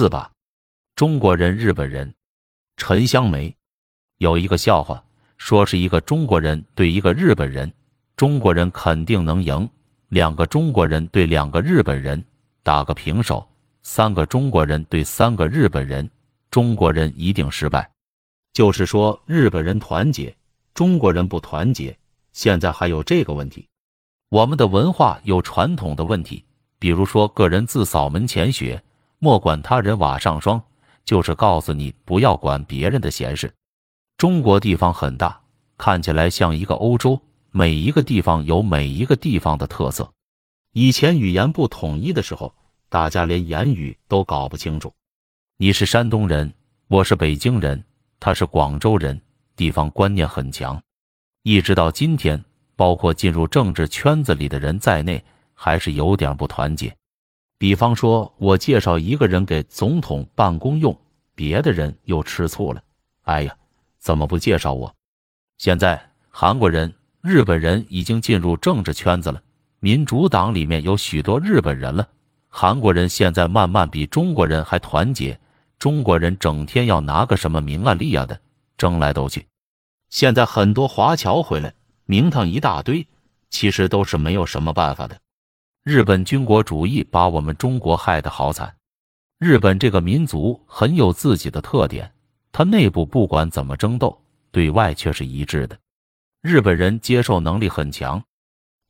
四吧，中国人、日本人。陈香梅有一个笑话，说是一个中国人对一个日本人，中国人肯定能赢；两个中国人对两个日本人，打个平手；三个中国人对三个日本人，中国人一定失败。就是说，日本人团结，中国人不团结。现在还有这个问题，我们的文化有传统的问题，比如说“个人自扫门前雪，莫管他人瓦上霜”，就是告诉你不要管别人的闲事。中国地方很大，看起来像一个欧洲，每一个地方有每一个地方的特色。以前语言不统一的时候，大家连言语都搞不清楚。你是山东人，我是北京人，他是广州人，地方观念很强。一直到今天，包括进入政治圈子里的人在内，还是有点不团结。比方说，我介绍一个人给总统办公用，别的人又吃醋了。哎呀，怎么不介绍我？现在韩国人、日本人已经进入政治圈子了，民主党里面有许多日本人了。韩国人现在慢慢比中国人还团结，中国人整天要拿个什么名啊利啊的争来斗去。现在很多华侨回来，名堂一大堆，其实都是没有什么办法的。日本军国主义把我们中国害得好惨。日本这个民族很有自己的特点，它内部不管怎么争斗，对外却是一致的。日本人接受能力很强，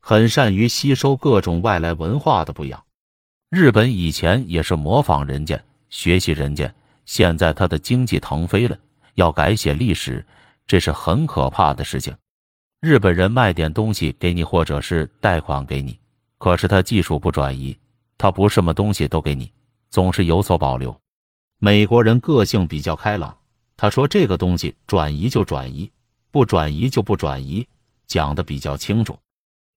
很善于吸收各种外来文化的不养。日本以前也是模仿人家、学习人家，现在他的经济腾飞了，要改写历史。这是很可怕的事情。日本人卖点东西给你，或者是贷款给你，可是他技术不转移，他不什么东西都给你，总是有所保留。美国人个性比较开朗，他说这个东西转移就转移，不转移就不转移，讲的比较清楚。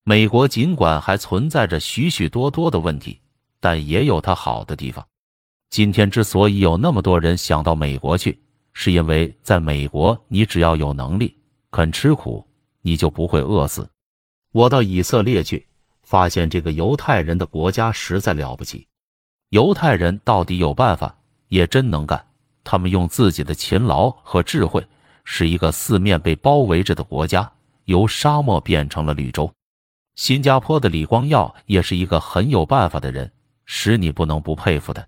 美国尽管还存在着许许多多的问题，但也有它好的地方。今天之所以有那么多人想到美国去。是因为在美国，你只要有能力、肯吃苦，你就不会饿死。我到以色列去，发现这个犹太人的国家实在了不起。犹太人到底有办法，也真能干。他们用自己的勤劳和智慧，使一个四面被包围着的国家由沙漠变成了绿洲。新加坡的李光耀也是一个很有办法的人，使你不能不佩服的。